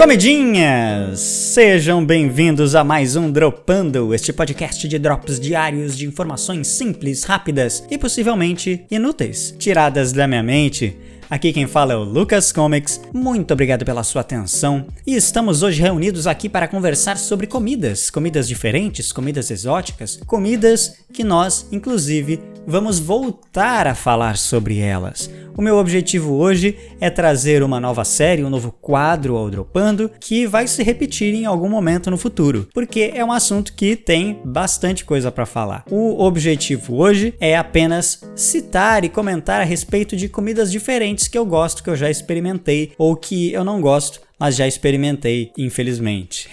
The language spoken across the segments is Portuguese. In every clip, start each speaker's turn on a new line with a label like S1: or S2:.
S1: Comidinhas! Sejam bem-vindos a mais um Dropando, este podcast de drops diários de informações simples, rápidas e possivelmente inúteis, tiradas da minha mente. Aqui quem fala é o Lucas Comics. Muito obrigado pela sua atenção. E estamos hoje reunidos aqui para conversar sobre comidas, comidas diferentes, comidas exóticas, comidas que nós, inclusive, vamos voltar a falar sobre elas. O meu objetivo hoje é trazer uma nova série, um novo quadro ao Dropando, que vai se repetir em algum momento no futuro, porque é um assunto que tem bastante coisa para falar. O objetivo hoje é apenas citar e comentar a respeito de comidas diferentes que eu gosto, que eu já experimentei ou que eu não gosto, mas já experimentei, infelizmente.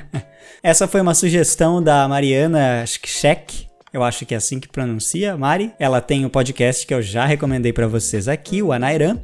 S1: Essa foi uma sugestão da Mariana Schek, eu acho que é assim que pronuncia, Mari. Ela tem o podcast que eu já recomendei para vocês aqui, o Anairan.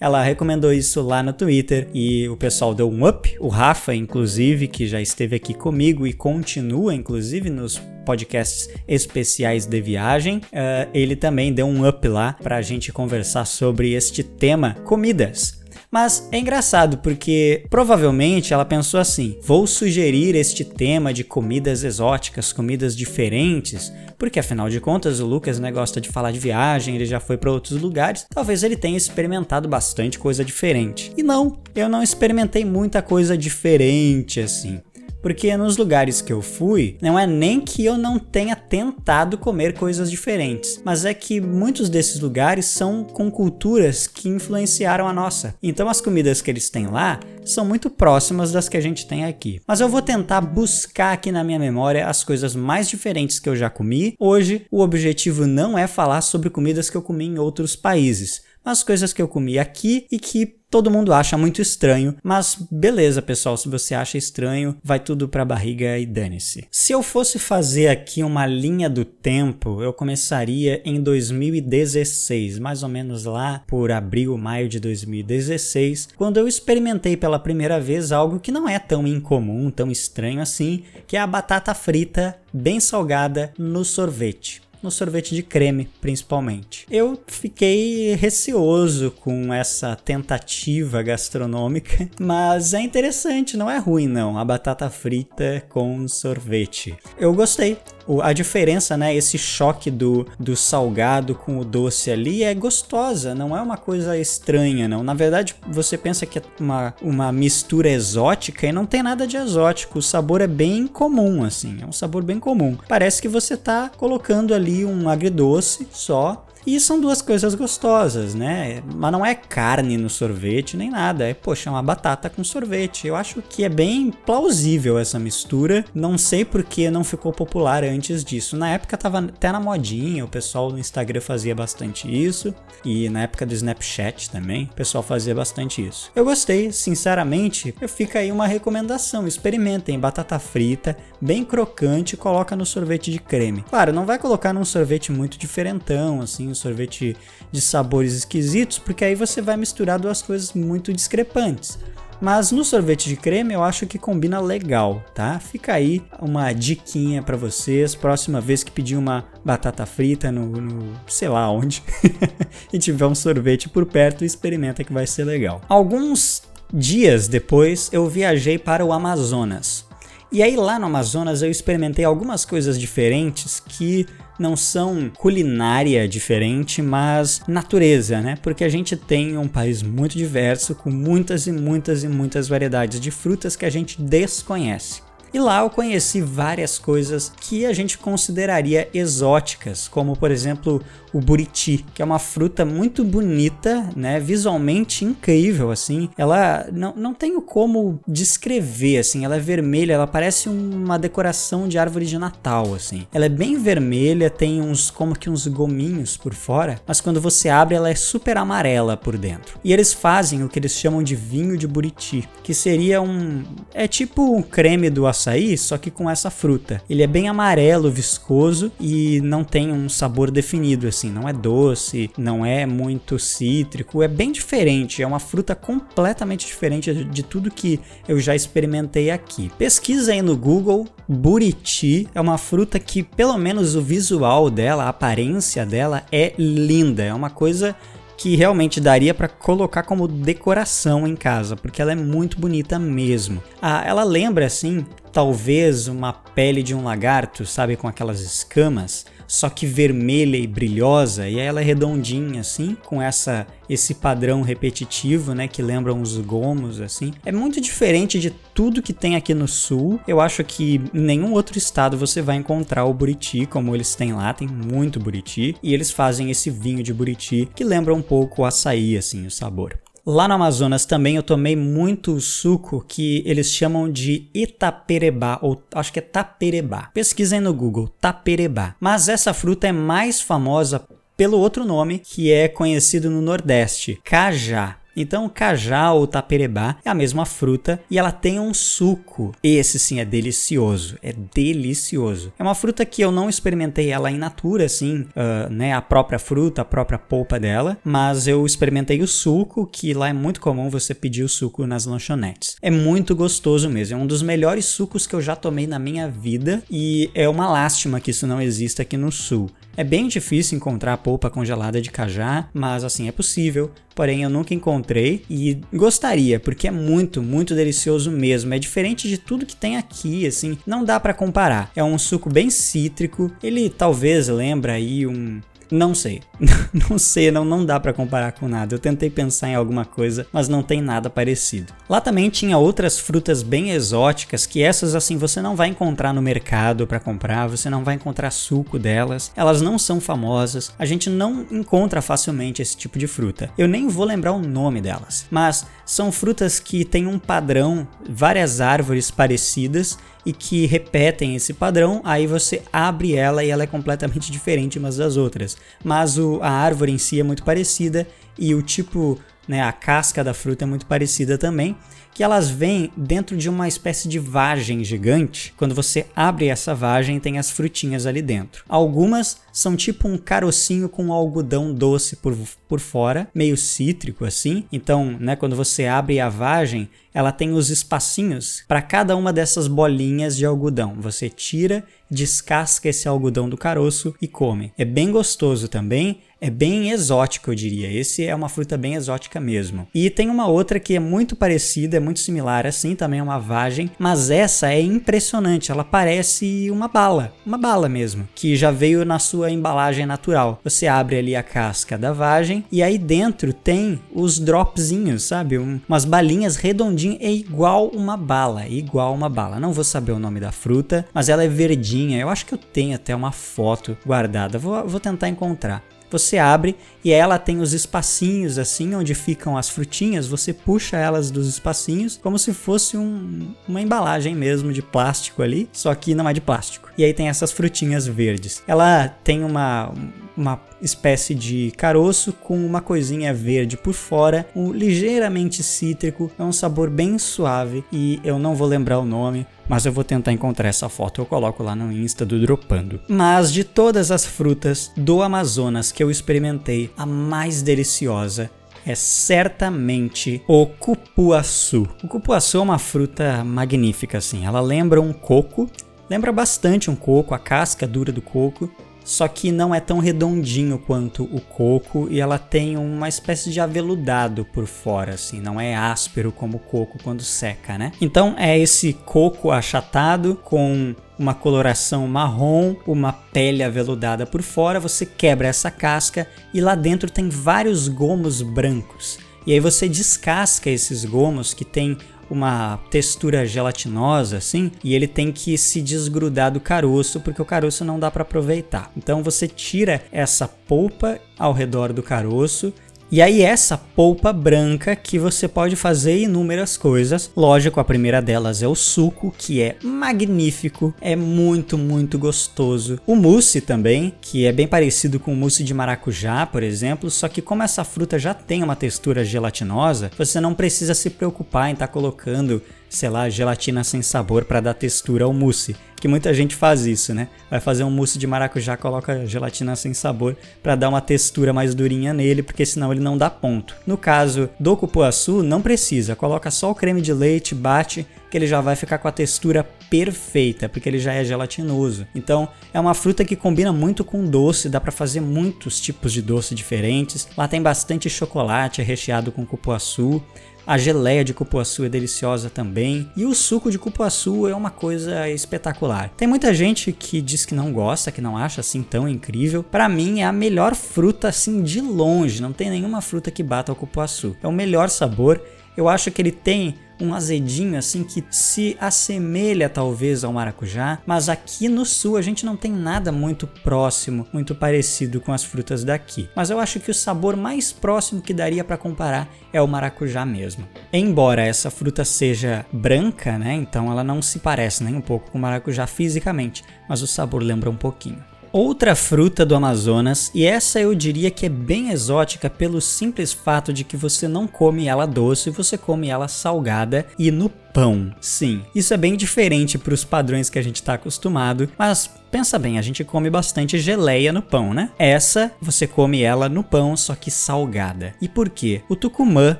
S1: Ela recomendou isso lá no Twitter e o pessoal deu um up. O Rafa, inclusive, que já esteve aqui comigo e continua, inclusive, nos podcasts especiais de viagem, uh, ele também deu um up lá para a gente conversar sobre este tema, comidas. Mas é engraçado porque provavelmente ela pensou assim: vou sugerir este tema de comidas exóticas, comidas diferentes, porque afinal de contas o Lucas né, gosta de falar de viagem, ele já foi para outros lugares, talvez ele tenha experimentado bastante coisa diferente. E não, eu não experimentei muita coisa diferente assim. Porque nos lugares que eu fui, não é nem que eu não tenha tentado comer coisas diferentes, mas é que muitos desses lugares são com culturas que influenciaram a nossa. Então as comidas que eles têm lá são muito próximas das que a gente tem aqui. Mas eu vou tentar buscar aqui na minha memória as coisas mais diferentes que eu já comi. Hoje, o objetivo não é falar sobre comidas que eu comi em outros países, mas coisas que eu comi aqui e que Todo mundo acha muito estranho, mas beleza, pessoal, se você acha estranho, vai tudo pra barriga e dane-se. Se eu fosse fazer aqui uma linha do tempo, eu começaria em 2016, mais ou menos lá por abril, maio de 2016, quando eu experimentei pela primeira vez algo que não é tão incomum, tão estranho assim, que é a batata frita bem salgada no sorvete no sorvete de creme, principalmente. Eu fiquei receoso com essa tentativa gastronômica, mas é interessante, não é ruim não, a batata frita com sorvete. Eu gostei, a diferença, né, esse choque do, do salgado com o doce ali é gostosa, não é uma coisa estranha, não. Na verdade, você pensa que é uma, uma mistura exótica e não tem nada de exótico, o sabor é bem comum, assim, é um sabor bem comum. Parece que você tá colocando ali um agridoce só e são duas coisas gostosas, né? Mas não é carne no sorvete nem nada. É, poxa, uma batata com sorvete. Eu acho que é bem plausível essa mistura. Não sei por que não ficou popular antes disso. Na época tava até na modinha, o pessoal no Instagram fazia bastante isso. E na época do Snapchat também, o pessoal fazia bastante isso. Eu gostei, sinceramente. Fica aí uma recomendação: experimentem batata frita, bem crocante, coloca no sorvete de creme. Claro, não vai colocar num sorvete muito diferentão, assim um sorvete de sabores esquisitos, porque aí você vai misturar duas coisas muito discrepantes. Mas no sorvete de creme eu acho que combina legal, tá? Fica aí uma diquinha para vocês. Próxima vez que pedir uma batata frita no, no sei lá onde e tiver um sorvete por perto, experimenta que vai ser legal. Alguns dias depois eu viajei para o Amazonas. E aí lá no Amazonas eu experimentei algumas coisas diferentes que não são culinária diferente, mas natureza, né? Porque a gente tem um país muito diverso, com muitas e muitas e muitas variedades de frutas que a gente desconhece. E lá eu conheci várias coisas que a gente consideraria exóticas, como por exemplo o buriti, que é uma fruta muito bonita, né, visualmente incrível assim. Ela não, não tenho como descrever assim, ela é vermelha, ela parece uma decoração de árvore de Natal assim. Ela é bem vermelha, tem uns como que uns gominhos por fora, mas quando você abre ela é super amarela por dentro. E eles fazem o que eles chamam de vinho de buriti, que seria um é tipo um creme do açaí, só que com essa fruta. Ele é bem amarelo, viscoso e não tem um sabor definido assim assim, não é doce, não é muito cítrico, é bem diferente, é uma fruta completamente diferente de, tudo que eu já experimentei aqui. Pesquisa aí no Google, buriti é uma fruta que pelo menos o visual dela, a aparência dela é linda, é uma coisa que realmente daria para colocar como decoração em casa, porque ela é muito bonita mesmo. Ah, ela lembra assim, talvez uma pele de um lagarto, sabe, com aquelas escamas só que vermelha e brilhosa, e ela é redondinha assim, com essa esse padrão repetitivo, né, que lembra uns gomos assim. É muito diferente de tudo que tem aqui no sul. Eu acho que em nenhum outro estado você vai encontrar o buriti como eles têm lá, tem muito buriti, e eles fazem esse vinho de buriti que lembra um pouco o açaí assim, o sabor. Lá no Amazonas também eu tomei muito suco que eles chamam de Itaperebá, ou acho que é Taperebá. Pesquisem no Google, Taperebá. Mas essa fruta é mais famosa pelo outro nome que é conhecido no Nordeste, cajá. Então, cajá ou taperebá é a mesma fruta e ela tem um suco. Esse sim é delicioso, é delicioso. É uma fruta que eu não experimentei ela in natura, assim, uh, né, a própria fruta, a própria polpa dela, mas eu experimentei o suco, que lá é muito comum você pedir o suco nas lanchonetes. É muito gostoso mesmo, é um dos melhores sucos que eu já tomei na minha vida e é uma lástima que isso não exista aqui no sul. É bem difícil encontrar polpa congelada de cajá, mas assim é possível. Porém, eu nunca encontrei e gostaria, porque é muito, muito delicioso mesmo. É diferente de tudo que tem aqui, assim, não dá para comparar. É um suco bem cítrico. Ele talvez lembra aí um não sei. não sei, não, não dá para comparar com nada. Eu tentei pensar em alguma coisa, mas não tem nada parecido. Lá também tinha outras frutas bem exóticas que essas assim você não vai encontrar no mercado para comprar, você não vai encontrar suco delas. Elas não são famosas. A gente não encontra facilmente esse tipo de fruta. Eu nem vou lembrar o nome delas, mas são frutas que têm um padrão, várias árvores parecidas e que repetem esse padrão, aí você abre ela e ela é completamente diferente umas das outras. Mas o, a árvore em si é muito parecida e o tipo, né, a casca da fruta é muito parecida também que elas vêm dentro de uma espécie de vagem gigante. Quando você abre essa vagem, tem as frutinhas ali dentro. Algumas são tipo um carocinho com algodão doce por, por fora, meio cítrico assim. Então, né, quando você abre a vagem, ela tem os espacinhos para cada uma dessas bolinhas de algodão. Você tira, descasca esse algodão do caroço e come. É bem gostoso também é bem exótico, eu diria. Esse é uma fruta bem exótica mesmo. E tem uma outra que é muito parecida, é muito similar assim, também é uma vagem, mas essa é impressionante, ela parece uma bala, uma bala mesmo, que já veio na sua embalagem natural. Você abre ali a casca da vagem e aí dentro tem os dropzinhos, sabe? Um, umas balinhas redondinhas, é igual uma bala, igual uma bala. Não vou saber o nome da fruta, mas ela é verdinha. Eu acho que eu tenho até uma foto guardada. Vou, vou tentar encontrar. Você abre e ela tem os espacinhos assim onde ficam as frutinhas, você puxa elas dos espacinhos como se fosse um, uma embalagem mesmo de plástico ali, só que não é de plástico. E aí tem essas frutinhas verdes. Ela tem uma uma espécie de caroço com uma coisinha verde por fora, um ligeiramente cítrico, é um sabor bem suave e eu não vou lembrar o nome, mas eu vou tentar encontrar essa foto, eu coloco lá no Insta do Dropando. Mas de todas as frutas do Amazonas que eu experimentei, a mais deliciosa é certamente o cupuaçu. O cupuaçu é uma fruta magnífica assim, ela lembra um coco, lembra bastante um coco, a casca dura do coco, só que não é tão redondinho quanto o coco e ela tem uma espécie de aveludado por fora, assim, não é áspero como o coco quando seca, né? Então é esse coco achatado com uma coloração marrom, uma pele aveludada por fora, você quebra essa casca e lá dentro tem vários gomos brancos. E aí você descasca esses gomos que tem uma textura gelatinosa assim, e ele tem que se desgrudar do caroço, porque o caroço não dá para aproveitar. Então você tira essa polpa ao redor do caroço e aí essa polpa branca que você pode fazer inúmeras coisas. Lógico, a primeira delas é o suco, que é magnífico, é muito, muito gostoso. O mousse também, que é bem parecido com o mousse de maracujá, por exemplo, só que como essa fruta já tem uma textura gelatinosa, você não precisa se preocupar em estar tá colocando sei lá, gelatina sem sabor para dar textura ao mousse, que muita gente faz isso, né? Vai fazer um mousse de maracujá, coloca gelatina sem sabor para dar uma textura mais durinha nele, porque senão ele não dá ponto. No caso do cupuaçu, não precisa, coloca só o creme de leite, bate, que ele já vai ficar com a textura perfeita, porque ele já é gelatinoso. Então, é uma fruta que combina muito com doce, dá para fazer muitos tipos de doce diferentes. Lá tem bastante chocolate recheado com cupuaçu. A geleia de cupuaçu é deliciosa também. E o suco de cupuaçu é uma coisa espetacular. Tem muita gente que diz que não gosta, que não acha assim tão incrível. Para mim é a melhor fruta assim de longe. Não tem nenhuma fruta que bata o cupuaçu. É o melhor sabor. Eu acho que ele tem um azedinho assim que se assemelha talvez ao maracujá, mas aqui no sul a gente não tem nada muito próximo, muito parecido com as frutas daqui. Mas eu acho que o sabor mais próximo que daria para comparar é o maracujá mesmo. Embora essa fruta seja branca, né, então ela não se parece nem um pouco com o maracujá fisicamente, mas o sabor lembra um pouquinho. Outra fruta do Amazonas, e essa eu diria que é bem exótica pelo simples fato de que você não come ela doce, você come ela salgada e no pão. Sim, isso é bem diferente para os padrões que a gente está acostumado, mas pensa bem, a gente come bastante geleia no pão, né? Essa você come ela no pão, só que salgada. E por quê? O tucumã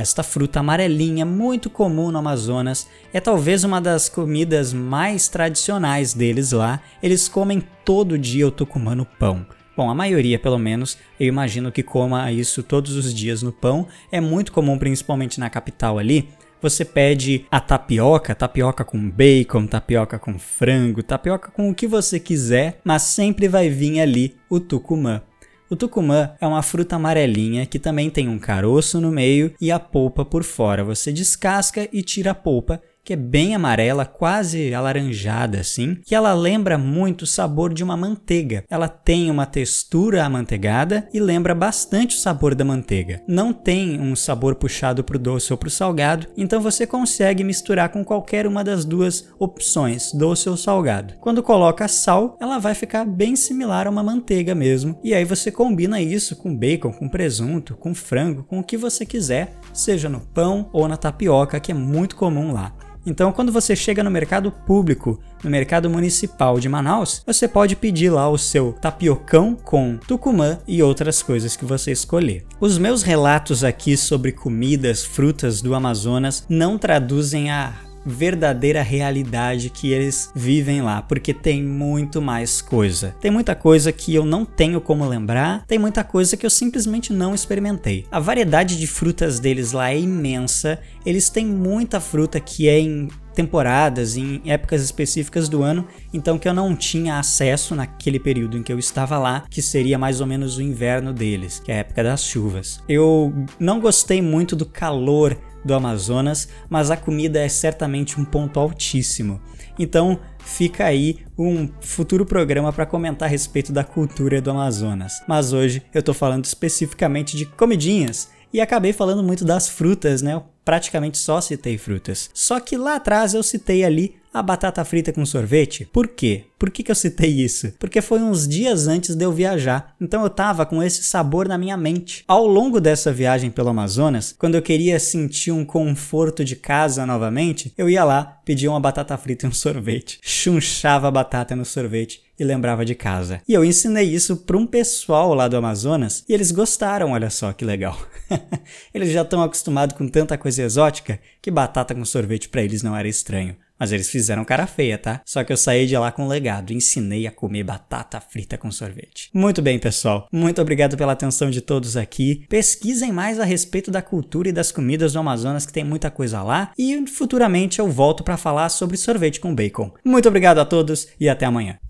S1: esta fruta amarelinha, muito comum no Amazonas, é talvez uma das comidas mais tradicionais deles lá. Eles comem todo dia o tucumã no pão. Bom, a maioria, pelo menos, eu imagino que coma isso todos os dias no pão. É muito comum, principalmente na capital ali. Você pede a tapioca, tapioca com bacon, tapioca com frango, tapioca com o que você quiser, mas sempre vai vir ali o tucumã. O tucumã é uma fruta amarelinha que também tem um caroço no meio e a polpa por fora. Você descasca e tira a polpa que é bem amarela, quase alaranjada assim, que ela lembra muito o sabor de uma manteiga. Ela tem uma textura amanteigada e lembra bastante o sabor da manteiga. Não tem um sabor puxado para o doce ou para o salgado, então você consegue misturar com qualquer uma das duas opções, doce ou salgado. Quando coloca sal, ela vai ficar bem similar a uma manteiga mesmo, e aí você combina isso com bacon, com presunto, com frango, com o que você quiser, seja no pão ou na tapioca, que é muito comum lá. Então, quando você chega no mercado público, no mercado municipal de Manaus, você pode pedir lá o seu tapiocão com tucumã e outras coisas que você escolher. Os meus relatos aqui sobre comidas, frutas do Amazonas não traduzem a verdadeira realidade que eles vivem lá, porque tem muito mais coisa. Tem muita coisa que eu não tenho como lembrar, tem muita coisa que eu simplesmente não experimentei. A variedade de frutas deles lá é imensa, eles têm muita fruta que é em temporadas, em épocas específicas do ano, então que eu não tinha acesso naquele período em que eu estava lá, que seria mais ou menos o inverno deles, que é a época das chuvas. Eu não gostei muito do calor do Amazonas, mas a comida é certamente um ponto altíssimo. Então, fica aí um futuro programa para comentar a respeito da cultura do Amazonas. Mas hoje eu estou falando especificamente de comidinhas e acabei falando muito das frutas, né? Eu praticamente só citei frutas. Só que lá atrás eu citei ali a batata frita com sorvete. Por quê? Por que, que eu citei isso? Porque foi uns dias antes de eu viajar, então eu tava com esse sabor na minha mente. Ao longo dessa viagem pelo Amazonas, quando eu queria sentir um conforto de casa novamente, eu ia lá, pedia uma batata frita e um sorvete, chunchava a batata no sorvete e lembrava de casa. E eu ensinei isso para um pessoal lá do Amazonas e eles gostaram, olha só que legal. eles já estão acostumados com tanta coisa exótica que batata com sorvete para eles não era estranho. Mas eles fizeram cara feia, tá? Só que eu saí de lá com um legado, ensinei a comer batata frita com sorvete. Muito bem, pessoal. Muito obrigado pela atenção de todos aqui. Pesquisem mais a respeito da cultura e das comidas do Amazonas, que tem muita coisa lá. E futuramente eu volto para falar sobre sorvete com bacon. Muito obrigado a todos e até amanhã.